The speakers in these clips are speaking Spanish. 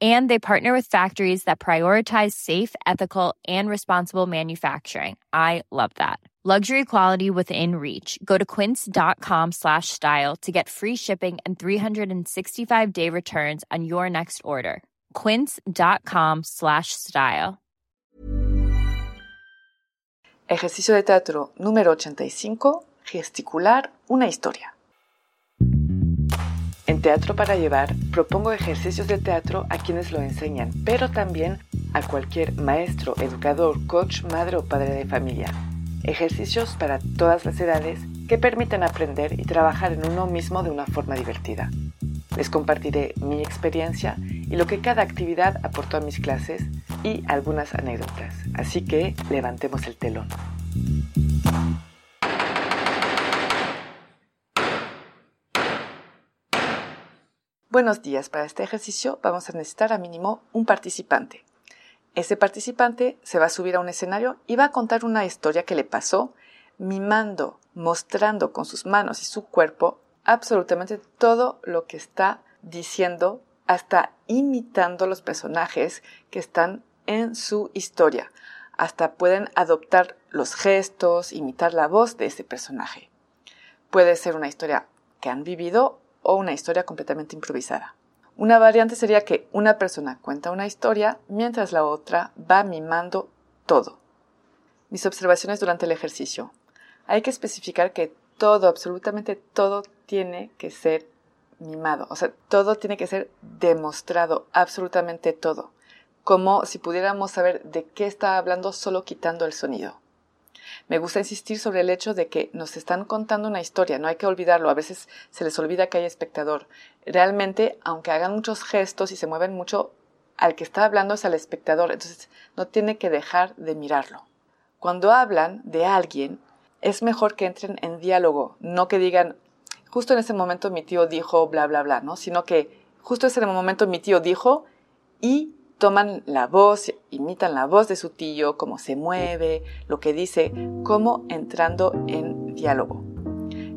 And they partner with factories that prioritize safe, ethical, and responsible manufacturing. I love that. Luxury quality within reach. Go to quince.com slash style to get free shipping and 365-day returns on your next order. quince.com slash style. Ejercicio de teatro número 85. Gesticular una historia. Teatro para Llevar propongo ejercicios de teatro a quienes lo enseñan, pero también a cualquier maestro, educador, coach, madre o padre de familia. Ejercicios para todas las edades que permiten aprender y trabajar en uno mismo de una forma divertida. Les compartiré mi experiencia y lo que cada actividad aportó a mis clases y algunas anécdotas. Así que levantemos el telón. Buenos días. Para este ejercicio vamos a necesitar a mínimo un participante. Ese participante se va a subir a un escenario y va a contar una historia que le pasó, mimando, mostrando con sus manos y su cuerpo absolutamente todo lo que está diciendo, hasta imitando los personajes que están en su historia. Hasta pueden adoptar los gestos, imitar la voz de ese personaje. Puede ser una historia que han vivido o una historia completamente improvisada. Una variante sería que una persona cuenta una historia mientras la otra va mimando todo. Mis observaciones durante el ejercicio. Hay que especificar que todo, absolutamente todo, tiene que ser mimado. O sea, todo tiene que ser demostrado, absolutamente todo. Como si pudiéramos saber de qué está hablando solo quitando el sonido. Me gusta insistir sobre el hecho de que nos están contando una historia, no hay que olvidarlo, a veces se les olvida que hay espectador. Realmente, aunque hagan muchos gestos y se mueven mucho, al que está hablando es al espectador, entonces no tiene que dejar de mirarlo. Cuando hablan de alguien, es mejor que entren en diálogo, no que digan, justo en ese momento mi tío dijo, bla, bla, bla, ¿no? Sino que justo en ese momento mi tío dijo y toman la voz, imitan la voz de su tío, cómo se mueve, lo que dice, como entrando en diálogo.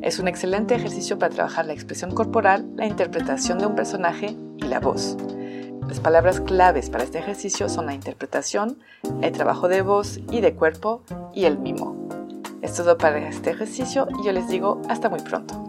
Es un excelente ejercicio para trabajar la expresión corporal, la interpretación de un personaje y la voz. Las palabras claves para este ejercicio son la interpretación, el trabajo de voz y de cuerpo y el mimo. Es todo para este ejercicio y yo les digo hasta muy pronto.